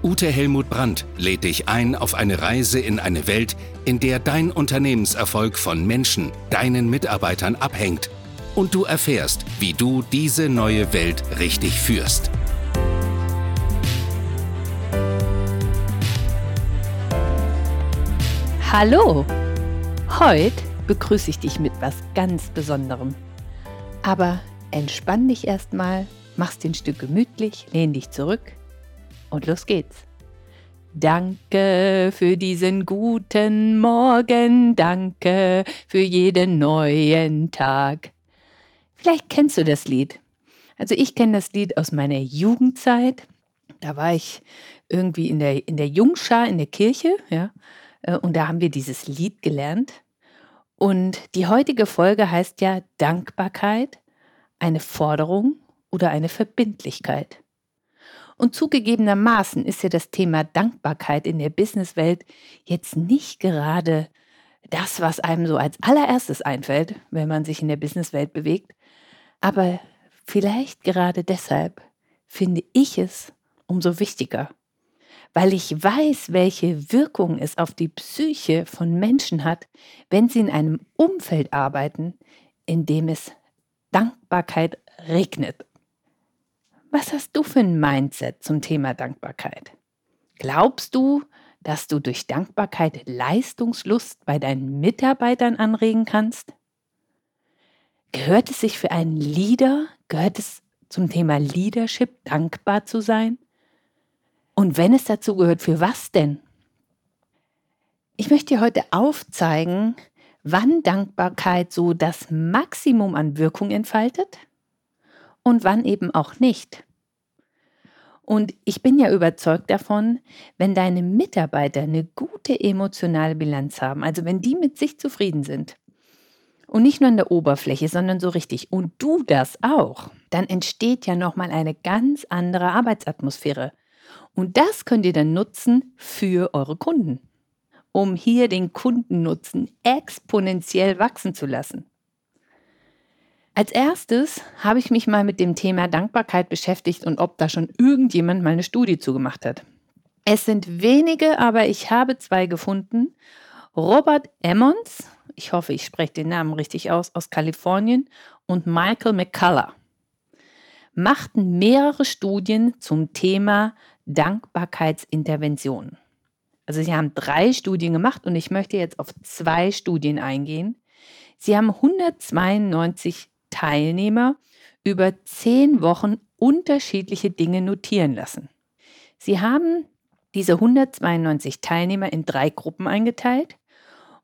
Ute Helmut Brandt, lädt dich ein auf eine Reise in eine Welt, in der dein Unternehmenserfolg von Menschen, deinen Mitarbeitern abhängt und du erfährst, wie du diese neue Welt richtig führst. Hallo! Heute begrüße ich dich mit was ganz Besonderem. Aber entspann dich erstmal, mach's ein Stück gemütlich, lehn dich zurück und los geht's. Danke für diesen guten Morgen, danke für jeden neuen Tag. Vielleicht kennst du das Lied. Also ich kenne das Lied aus meiner Jugendzeit. Da war ich irgendwie in der, in der Jungschar in der Kirche, ja. Äh, und da haben wir dieses Lied gelernt. Und die heutige Folge heißt ja Dankbarkeit, eine Forderung oder eine Verbindlichkeit. Und zugegebenermaßen ist ja das Thema Dankbarkeit in der Businesswelt jetzt nicht gerade das, was einem so als allererstes einfällt, wenn man sich in der Businesswelt bewegt. Aber vielleicht gerade deshalb finde ich es umso wichtiger weil ich weiß, welche Wirkung es auf die Psyche von Menschen hat, wenn sie in einem Umfeld arbeiten, in dem es Dankbarkeit regnet. Was hast du für ein Mindset zum Thema Dankbarkeit? Glaubst du, dass du durch Dankbarkeit Leistungslust bei deinen Mitarbeitern anregen kannst? Gehört es sich für einen Leader, gehört es zum Thema Leadership, dankbar zu sein? Und wenn es dazu gehört, für was denn? Ich möchte dir heute aufzeigen, wann Dankbarkeit so das Maximum an Wirkung entfaltet und wann eben auch nicht. Und ich bin ja überzeugt davon, wenn deine Mitarbeiter eine gute emotionale Bilanz haben, also wenn die mit sich zufrieden sind und nicht nur an der Oberfläche, sondern so richtig und du das auch, dann entsteht ja noch mal eine ganz andere Arbeitsatmosphäre. Und das könnt ihr dann nutzen für eure Kunden, um hier den Kundennutzen exponentiell wachsen zu lassen. Als erstes habe ich mich mal mit dem Thema Dankbarkeit beschäftigt und ob da schon irgendjemand mal eine Studie zugemacht hat. Es sind wenige, aber ich habe zwei gefunden. Robert Emmons, ich hoffe, ich spreche den Namen richtig aus, aus Kalifornien und Michael McCullough machten mehrere Studien zum Thema Dankbarkeitsintervention. Also sie haben drei Studien gemacht und ich möchte jetzt auf zwei Studien eingehen. Sie haben 192 Teilnehmer über zehn Wochen unterschiedliche Dinge notieren lassen. Sie haben diese 192 Teilnehmer in drei Gruppen eingeteilt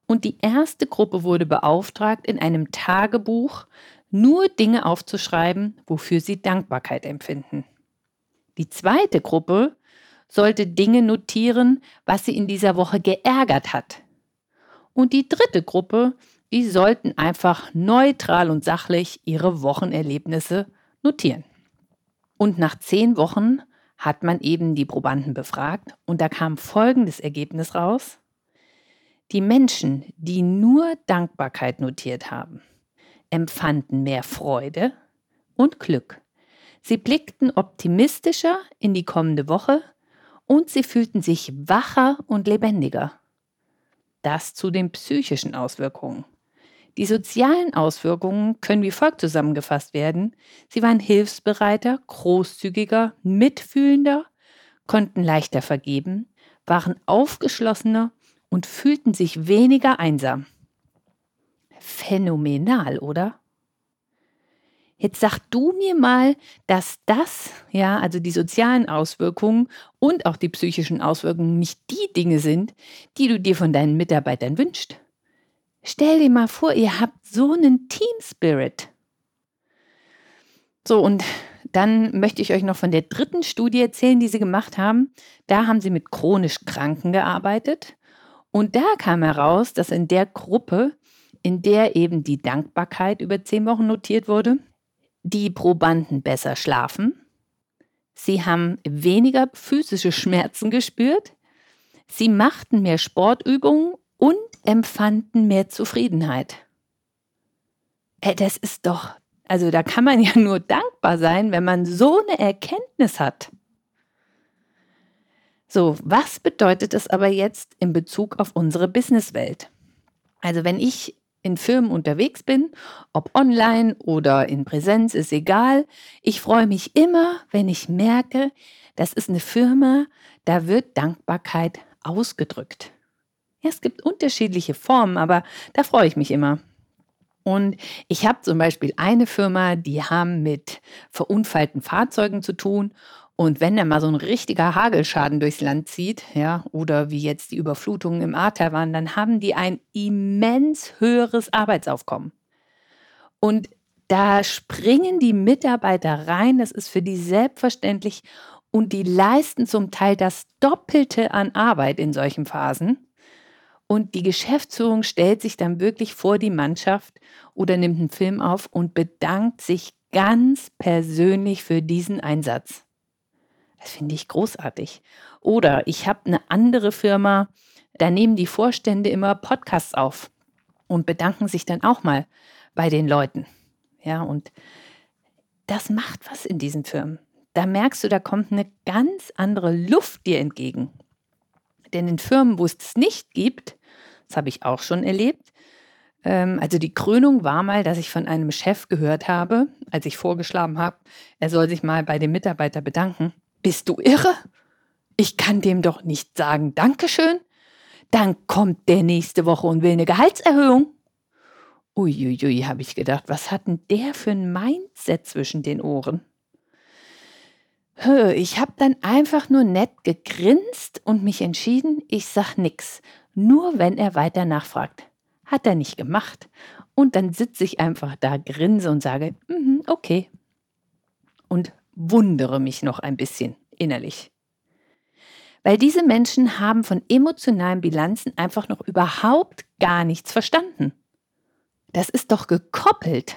und die erste Gruppe wurde beauftragt, in einem Tagebuch nur Dinge aufzuschreiben, wofür sie Dankbarkeit empfinden. Die zweite Gruppe sollte Dinge notieren, was sie in dieser Woche geärgert hat. Und die dritte Gruppe, die sollten einfach neutral und sachlich ihre Wochenerlebnisse notieren. Und nach zehn Wochen hat man eben die Probanden befragt und da kam folgendes Ergebnis raus. Die Menschen, die nur Dankbarkeit notiert haben, empfanden mehr Freude und Glück. Sie blickten optimistischer in die kommende Woche und sie fühlten sich wacher und lebendiger. Das zu den psychischen Auswirkungen. Die sozialen Auswirkungen können wie folgt zusammengefasst werden. Sie waren hilfsbereiter, großzügiger, mitfühlender, konnten leichter vergeben, waren aufgeschlossener und fühlten sich weniger einsam. Phänomenal, oder? Jetzt sag du mir mal, dass das, ja, also die sozialen Auswirkungen und auch die psychischen Auswirkungen nicht die Dinge sind, die du dir von deinen Mitarbeitern wünschst. Stell dir mal vor, ihr habt so einen Team Spirit. So, und dann möchte ich euch noch von der dritten Studie erzählen, die sie gemacht haben. Da haben sie mit chronisch Kranken gearbeitet. Und da kam heraus, dass in der Gruppe in der eben die Dankbarkeit über zehn Wochen notiert wurde, die Probanden besser schlafen, sie haben weniger physische Schmerzen gespürt, sie machten mehr Sportübungen und empfanden mehr Zufriedenheit. Äh, das ist doch, also da kann man ja nur dankbar sein, wenn man so eine Erkenntnis hat. So, was bedeutet das aber jetzt in Bezug auf unsere Businesswelt? Also wenn ich in Firmen unterwegs bin, ob online oder in Präsenz, ist egal. Ich freue mich immer, wenn ich merke, das ist eine Firma, da wird Dankbarkeit ausgedrückt. Ja, es gibt unterschiedliche Formen, aber da freue ich mich immer. Und ich habe zum Beispiel eine Firma, die haben mit verunfallten Fahrzeugen zu tun und wenn dann mal so ein richtiger Hagelschaden durchs Land zieht, ja, oder wie jetzt die Überflutungen im Ahrtal waren, dann haben die ein immens höheres Arbeitsaufkommen. Und da springen die Mitarbeiter rein, das ist für die selbstverständlich und die leisten zum Teil das Doppelte an Arbeit in solchen Phasen. Und die Geschäftsführung stellt sich dann wirklich vor die Mannschaft oder nimmt einen Film auf und bedankt sich ganz persönlich für diesen Einsatz. Das finde ich großartig. Oder ich habe eine andere Firma, da nehmen die Vorstände immer Podcasts auf und bedanken sich dann auch mal bei den Leuten. Ja, und das macht was in diesen Firmen. Da merkst du, da kommt eine ganz andere Luft dir entgegen. Denn in Firmen, wo es es nicht gibt, das habe ich auch schon erlebt, ähm, also die Krönung war mal, dass ich von einem Chef gehört habe, als ich vorgeschlagen habe, er soll sich mal bei dem Mitarbeiter bedanken. Bist du irre? Ich kann dem doch nicht sagen Dankeschön. Dann kommt der nächste Woche und will eine Gehaltserhöhung. Uiuiui, habe ich gedacht, was hat denn der für ein Mindset zwischen den Ohren? Ich habe dann einfach nur nett gegrinst und mich entschieden, ich sag nix, nur wenn er weiter nachfragt. Hat er nicht gemacht. Und dann sitze ich einfach da, grinse und sage, mm, okay. Und wundere mich noch ein bisschen innerlich. Weil diese Menschen haben von emotionalen Bilanzen einfach noch überhaupt gar nichts verstanden. Das ist doch gekoppelt.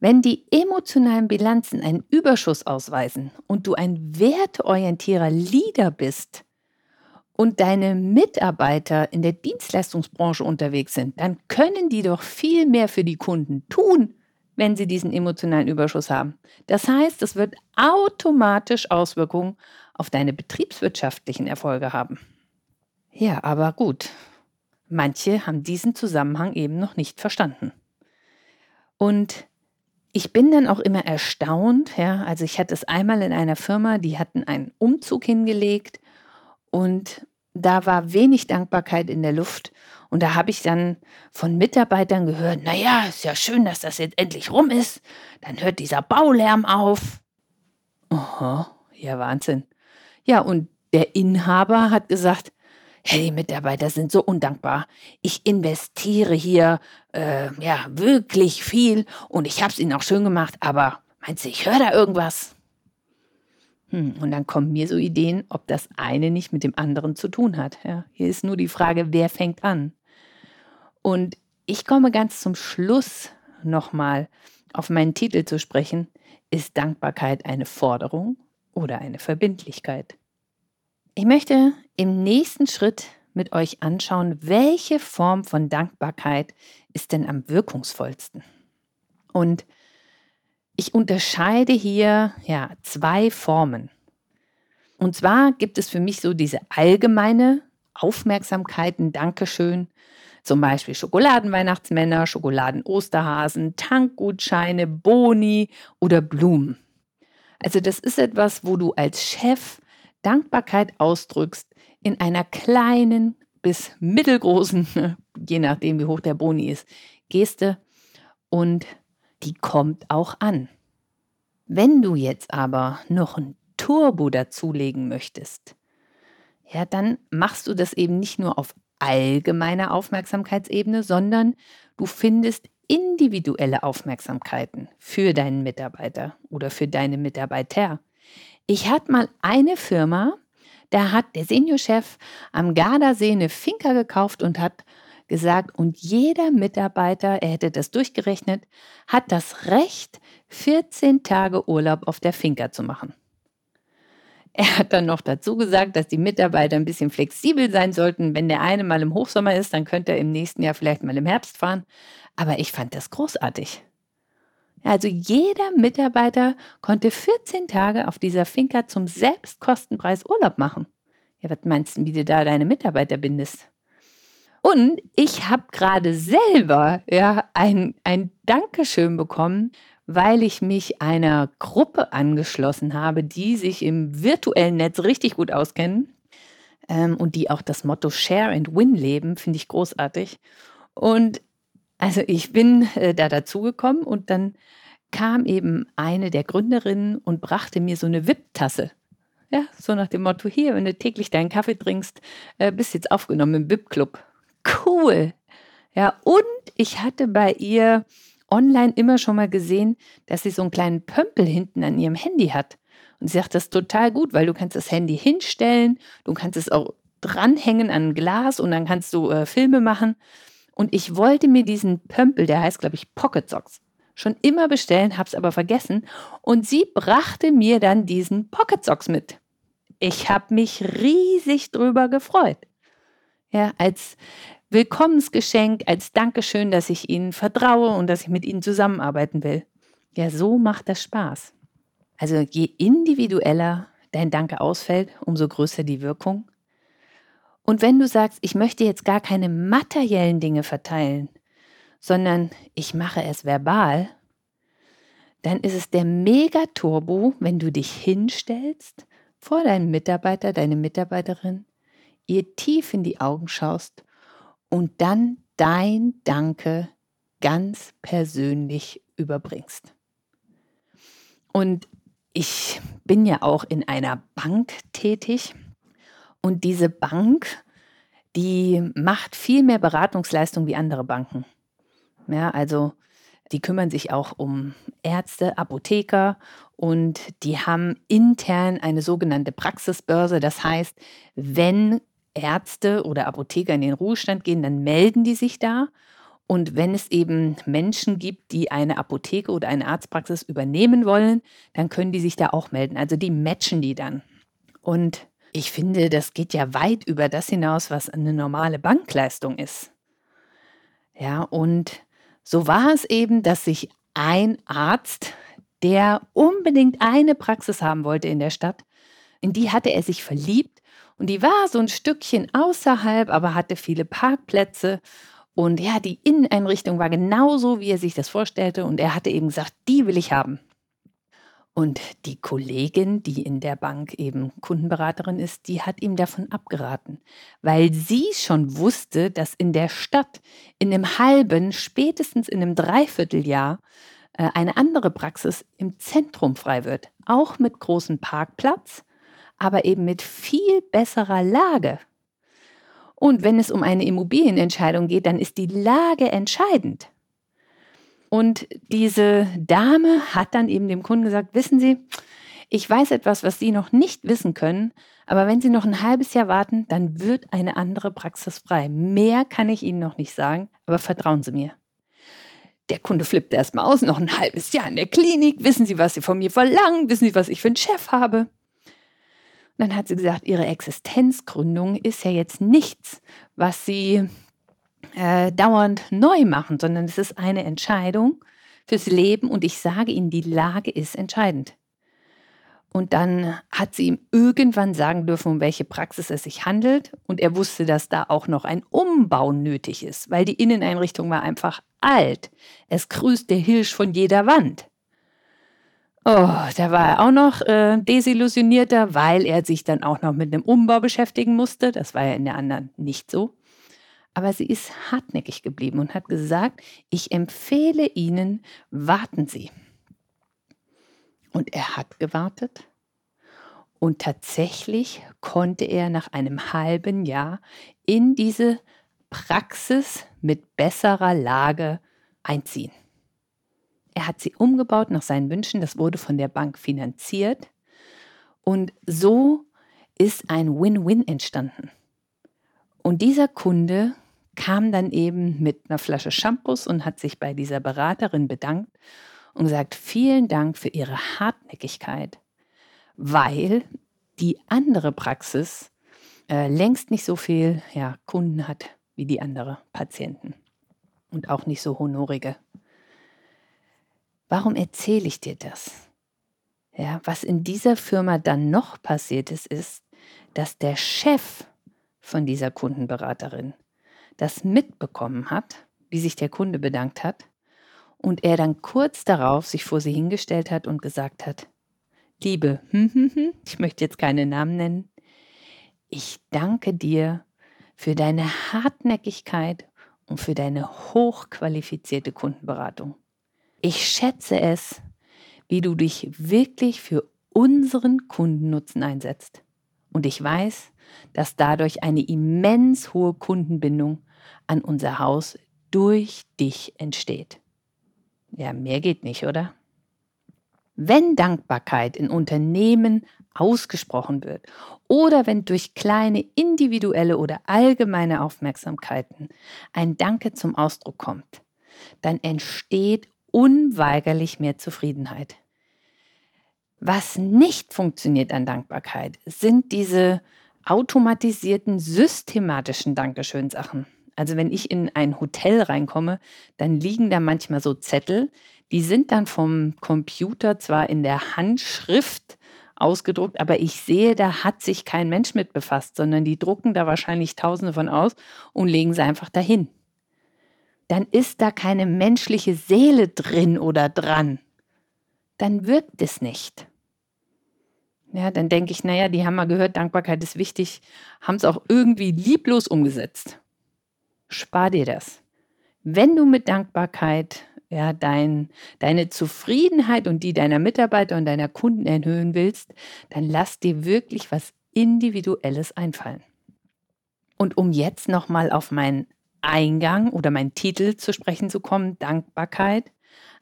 Wenn die emotionalen Bilanzen einen Überschuss ausweisen und du ein werteorientierer Leader bist und deine Mitarbeiter in der Dienstleistungsbranche unterwegs sind, dann können die doch viel mehr für die Kunden tun, wenn sie diesen emotionalen Überschuss haben. Das heißt, es wird automatisch Auswirkungen auf deine betriebswirtschaftlichen Erfolge haben. Ja, aber gut. Manche haben diesen Zusammenhang eben noch nicht verstanden. Und ich bin dann auch immer erstaunt, ja, also ich hatte es einmal in einer Firma, die hatten einen Umzug hingelegt und da war wenig Dankbarkeit in der Luft und da habe ich dann von Mitarbeitern gehört, naja, ist ja schön, dass das jetzt endlich rum ist. Dann hört dieser Baulärm auf. Aha, ja, Wahnsinn. Ja, und der Inhaber hat gesagt, hey, die Mitarbeiter sind so undankbar. Ich investiere hier äh, ja wirklich viel und ich habe es ihnen auch schön gemacht, aber meinst du, ich höre da irgendwas? Hm, und dann kommen mir so Ideen, ob das eine nicht mit dem anderen zu tun hat. Ja, hier ist nur die Frage, wer fängt an? Und ich komme ganz zum Schluss nochmal auf meinen Titel zu sprechen. Ist Dankbarkeit eine Forderung oder eine Verbindlichkeit? Ich möchte im nächsten Schritt mit euch anschauen, welche Form von Dankbarkeit ist denn am wirkungsvollsten. Und ich unterscheide hier ja zwei Formen. Und zwar gibt es für mich so diese allgemeine Aufmerksamkeiten, Dankeschön, zum Beispiel Schokoladenweihnachtsmänner, Schokoladen-Osterhasen, Tankgutscheine, Boni oder Blumen. Also das ist etwas, wo du als Chef Dankbarkeit ausdrückst in einer kleinen bis mittelgroßen, je nachdem wie hoch der Boni ist, Geste und die kommt auch an. Wenn du jetzt aber noch ein Turbo dazulegen möchtest, ja, dann machst du das eben nicht nur auf allgemeiner Aufmerksamkeitsebene, sondern du findest individuelle Aufmerksamkeiten für deinen Mitarbeiter oder für deine Mitarbeiter. Ich hatte mal eine Firma, da hat der Seniorchef am Gardasee eine Finca gekauft und hat gesagt, und jeder Mitarbeiter, er hätte das durchgerechnet, hat das Recht, 14 Tage Urlaub auf der Finca zu machen. Er hat dann noch dazu gesagt, dass die Mitarbeiter ein bisschen flexibel sein sollten. Wenn der eine mal im Hochsommer ist, dann könnte er im nächsten Jahr vielleicht mal im Herbst fahren. Aber ich fand das großartig. Also jeder Mitarbeiter konnte 14 Tage auf dieser Finca zum Selbstkostenpreis Urlaub machen. Ja, was meinst du, wie du da deine Mitarbeiter bindest? Und ich habe gerade selber ja, ein, ein Dankeschön bekommen, weil ich mich einer Gruppe angeschlossen habe, die sich im virtuellen Netz richtig gut auskennen ähm, und die auch das Motto Share and Win leben, finde ich großartig. Und also ich bin äh, da dazugekommen und dann kam eben eine der Gründerinnen und brachte mir so eine VIP-Tasse. Ja, so nach dem Motto, hier, wenn du täglich deinen Kaffee trinkst, äh, bist jetzt aufgenommen im VIP-Club. Cool. Ja, und ich hatte bei ihr online immer schon mal gesehen, dass sie so einen kleinen Pömpel hinten an ihrem Handy hat. Und sie sagt, das ist total gut, weil du kannst das Handy hinstellen, du kannst es auch dranhängen an ein Glas und dann kannst du äh, Filme machen. Und ich wollte mir diesen Pömpel, der heißt, glaube ich, Pocket Socks, schon immer bestellen, habe es aber vergessen. Und sie brachte mir dann diesen Pocket Socks mit. Ich habe mich riesig drüber gefreut. Ja, als Willkommensgeschenk, als Dankeschön, dass ich Ihnen vertraue und dass ich mit Ihnen zusammenarbeiten will. Ja, so macht das Spaß. Also je individueller dein Danke ausfällt, umso größer die Wirkung. Und wenn du sagst, ich möchte jetzt gar keine materiellen Dinge verteilen, sondern ich mache es verbal, dann ist es der Megaturbo, wenn du dich hinstellst vor deinen Mitarbeiter, deine Mitarbeiterin, ihr tief in die Augen schaust und dann dein Danke ganz persönlich überbringst. Und ich bin ja auch in einer Bank tätig und diese Bank, die macht viel mehr Beratungsleistung wie andere Banken. Ja, also die kümmern sich auch um Ärzte, Apotheker und die haben intern eine sogenannte Praxisbörse. Das heißt, wenn Ärzte oder Apotheker in den Ruhestand gehen, dann melden die sich da. Und wenn es eben Menschen gibt, die eine Apotheke oder eine Arztpraxis übernehmen wollen, dann können die sich da auch melden. Also die matchen die dann. Und ich finde, das geht ja weit über das hinaus, was eine normale Bankleistung ist. Ja, und so war es eben, dass sich ein Arzt, der unbedingt eine Praxis haben wollte in der Stadt, in die hatte er sich verliebt und die war so ein Stückchen außerhalb, aber hatte viele Parkplätze. Und ja, die Inneneinrichtung war genauso, wie er sich das vorstellte. Und er hatte eben gesagt, die will ich haben. Und die Kollegin, die in der Bank eben Kundenberaterin ist, die hat ihm davon abgeraten, weil sie schon wusste, dass in der Stadt in einem halben, spätestens in einem Dreivierteljahr äh, eine andere Praxis im Zentrum frei wird, auch mit großem Parkplatz, aber eben mit viel besserer Lage. Und wenn es um eine Immobilienentscheidung geht, dann ist die Lage entscheidend. Und diese Dame hat dann eben dem Kunden gesagt, wissen Sie, ich weiß etwas, was Sie noch nicht wissen können, aber wenn Sie noch ein halbes Jahr warten, dann wird eine andere Praxis frei. Mehr kann ich Ihnen noch nicht sagen, aber vertrauen Sie mir. Der Kunde flippt erstmal aus, noch ein halbes Jahr in der Klinik. Wissen Sie, was Sie von mir verlangen? Wissen Sie, was ich für einen Chef habe? Und dann hat sie gesagt, ihre Existenzgründung ist ja jetzt nichts, was Sie äh, dauernd neu machen, sondern es ist eine Entscheidung fürs Leben und ich sage Ihnen, die Lage ist entscheidend. Und dann hat sie ihm irgendwann sagen dürfen, um welche Praxis es sich handelt. Und er wusste, dass da auch noch ein Umbau nötig ist, weil die Inneneinrichtung war einfach alt. Es grüßt der Hirsch von jeder Wand. Oh, da war er auch noch äh, desillusionierter, weil er sich dann auch noch mit einem Umbau beschäftigen musste. Das war ja in der anderen nicht so. Aber sie ist hartnäckig geblieben und hat gesagt, ich empfehle Ihnen, warten Sie. Und er hat gewartet. Und tatsächlich konnte er nach einem halben Jahr in diese Praxis mit besserer Lage einziehen. Er hat sie umgebaut nach seinen Wünschen, das wurde von der Bank finanziert. Und so ist ein Win-Win entstanden. Und dieser Kunde kam dann eben mit einer Flasche Shampoos und hat sich bei dieser Beraterin bedankt und gesagt, vielen Dank für Ihre Hartnäckigkeit, weil die andere Praxis äh, längst nicht so viel ja, Kunden hat wie die andere Patienten und auch nicht so honorige. Warum erzähle ich dir das? Ja, was in dieser Firma dann noch passiert ist, ist, dass der Chef von dieser Kundenberaterin das mitbekommen hat, wie sich der Kunde bedankt hat, und er dann kurz darauf sich vor sie hingestellt hat und gesagt hat, Liebe, hm, hm, hm, ich möchte jetzt keine Namen nennen, ich danke dir für deine Hartnäckigkeit und für deine hochqualifizierte Kundenberatung. Ich schätze es, wie du dich wirklich für unseren Kundennutzen einsetzt. Und ich weiß, dass dadurch eine immens hohe Kundenbindung an unser Haus durch dich entsteht. Ja, mehr geht nicht, oder? Wenn Dankbarkeit in Unternehmen ausgesprochen wird oder wenn durch kleine individuelle oder allgemeine Aufmerksamkeiten ein Danke zum Ausdruck kommt, dann entsteht unweigerlich mehr Zufriedenheit. Was nicht funktioniert an Dankbarkeit, sind diese automatisierten, systematischen Dankeschön-Sachen. Also wenn ich in ein Hotel reinkomme, dann liegen da manchmal so Zettel, die sind dann vom Computer zwar in der Handschrift ausgedruckt, aber ich sehe, da hat sich kein Mensch mit befasst, sondern die drucken da wahrscheinlich tausende von aus und legen sie einfach dahin. Dann ist da keine menschliche Seele drin oder dran. Dann wirkt es nicht. Ja, dann denke ich, naja, die haben mal gehört, Dankbarkeit ist wichtig, haben es auch irgendwie lieblos umgesetzt. Spar dir das. Wenn du mit Dankbarkeit ja, dein, deine Zufriedenheit und die deiner Mitarbeiter und deiner Kunden erhöhen willst, dann lass dir wirklich was Individuelles einfallen. Und um jetzt nochmal auf meinen Eingang oder meinen Titel zu sprechen zu kommen, Dankbarkeit,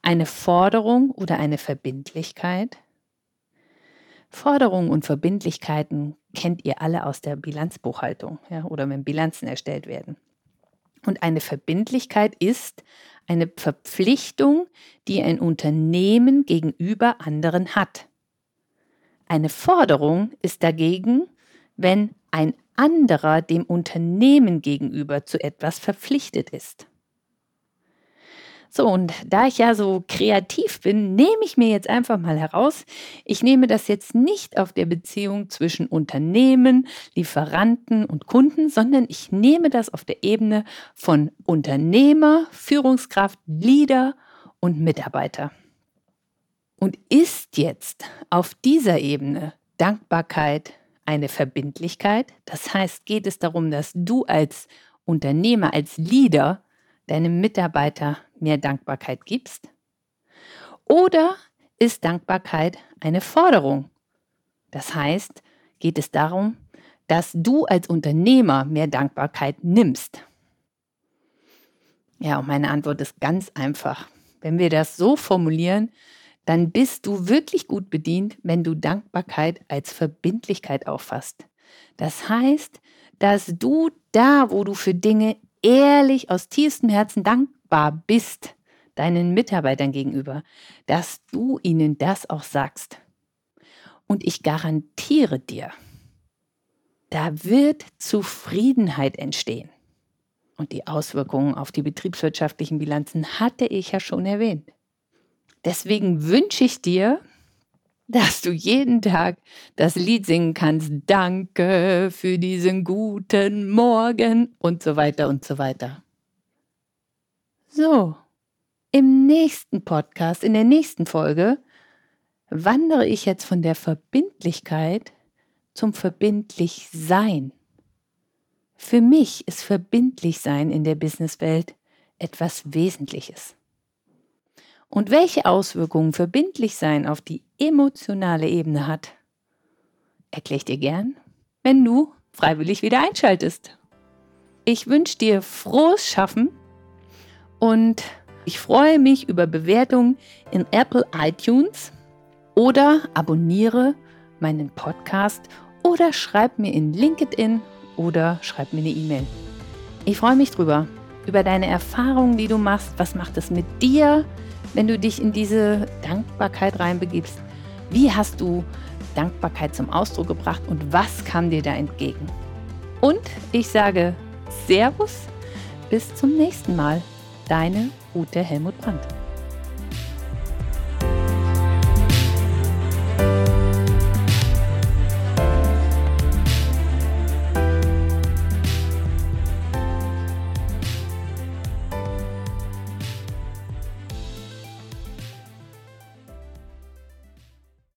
eine Forderung oder eine Verbindlichkeit. Forderungen und Verbindlichkeiten kennt ihr alle aus der Bilanzbuchhaltung ja, oder wenn Bilanzen erstellt werden. Und eine Verbindlichkeit ist eine Verpflichtung, die ein Unternehmen gegenüber anderen hat. Eine Forderung ist dagegen, wenn ein anderer dem Unternehmen gegenüber zu etwas verpflichtet ist. So, und da ich ja so kreativ bin, nehme ich mir jetzt einfach mal heraus, ich nehme das jetzt nicht auf der Beziehung zwischen Unternehmen, Lieferanten und Kunden, sondern ich nehme das auf der Ebene von Unternehmer, Führungskraft, Leader und Mitarbeiter. Und ist jetzt auf dieser Ebene Dankbarkeit eine Verbindlichkeit? Das heißt, geht es darum, dass du als Unternehmer, als Leader deinem Mitarbeiter mehr Dankbarkeit gibst? Oder ist Dankbarkeit eine Forderung? Das heißt, geht es darum, dass du als Unternehmer mehr Dankbarkeit nimmst? Ja, und meine Antwort ist ganz einfach. Wenn wir das so formulieren, dann bist du wirklich gut bedient, wenn du Dankbarkeit als Verbindlichkeit auffasst. Das heißt, dass du da, wo du für Dinge ehrlich aus tiefstem Herzen dankbar bist, deinen Mitarbeitern gegenüber, dass du ihnen das auch sagst. Und ich garantiere dir, da wird Zufriedenheit entstehen. Und die Auswirkungen auf die betriebswirtschaftlichen Bilanzen hatte ich ja schon erwähnt. Deswegen wünsche ich dir, dass du jeden Tag das Lied singen kannst. Danke für diesen guten Morgen und so weiter und so weiter. So, im nächsten Podcast, in der nächsten Folge, wandere ich jetzt von der Verbindlichkeit zum Verbindlichsein. Für mich ist Verbindlichsein in der Businesswelt etwas Wesentliches. Und welche Auswirkungen Verbindlichsein auf die emotionale Ebene hat, erkläre ich dir gern, wenn du freiwillig wieder einschaltest. Ich wünsche dir frohes Schaffen und ich freue mich über Bewertungen in Apple iTunes oder abonniere meinen Podcast oder schreib mir in LinkedIn oder schreib mir eine E-Mail. Ich freue mich drüber, über deine Erfahrungen, die du machst. Was macht es mit dir, wenn du dich in diese Dankbarkeit reinbegibst? Wie hast du Dankbarkeit zum Ausdruck gebracht und was kam dir da entgegen? Und ich sage Servus, bis zum nächsten Mal. Deine Ute Helmut Brandt.